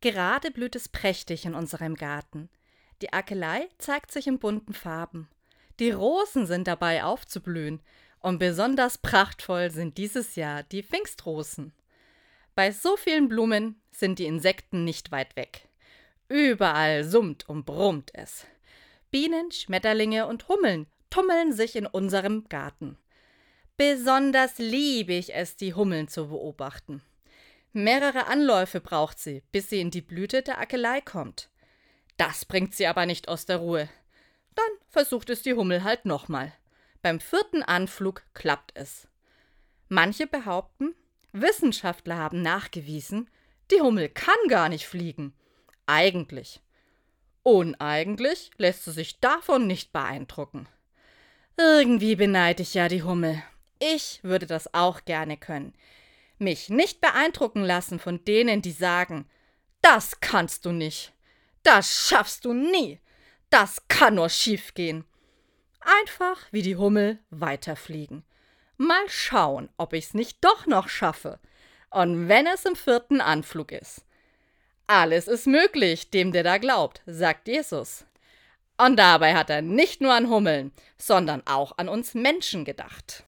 Gerade blüht es prächtig in unserem Garten. Die Akelei zeigt sich in bunten Farben. Die Rosen sind dabei aufzublühen und besonders prachtvoll sind dieses Jahr die Pfingstrosen. Bei so vielen Blumen sind die Insekten nicht weit weg. Überall summt und brummt es. Bienen, Schmetterlinge und Hummeln tummeln sich in unserem Garten. Besonders liebe ich es, die Hummeln zu beobachten. Mehrere Anläufe braucht sie, bis sie in die Blüte der Akelei kommt. Das bringt sie aber nicht aus der Ruhe. Dann versucht es die Hummel halt nochmal. Beim vierten Anflug klappt es. Manche behaupten, Wissenschaftler haben nachgewiesen, die Hummel kann gar nicht fliegen. Eigentlich. Uneigentlich lässt sie sich davon nicht beeindrucken. Irgendwie beneide ich ja die Hummel. Ich würde das auch gerne können. Mich nicht beeindrucken lassen von denen, die sagen, das kannst du nicht. Das schaffst du nie. Das kann nur schiefgehen. Einfach wie die Hummel weiterfliegen. Mal schauen, ob ich's nicht doch noch schaffe. Und wenn es im vierten Anflug ist. Alles ist möglich, dem der da glaubt, sagt Jesus. Und dabei hat er nicht nur an Hummeln, sondern auch an uns Menschen gedacht.